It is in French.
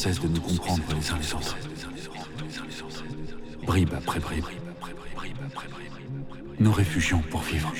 cesse de nous comprendre les uns les autres. Bribe après bribe. Nous réfugions pour vivre.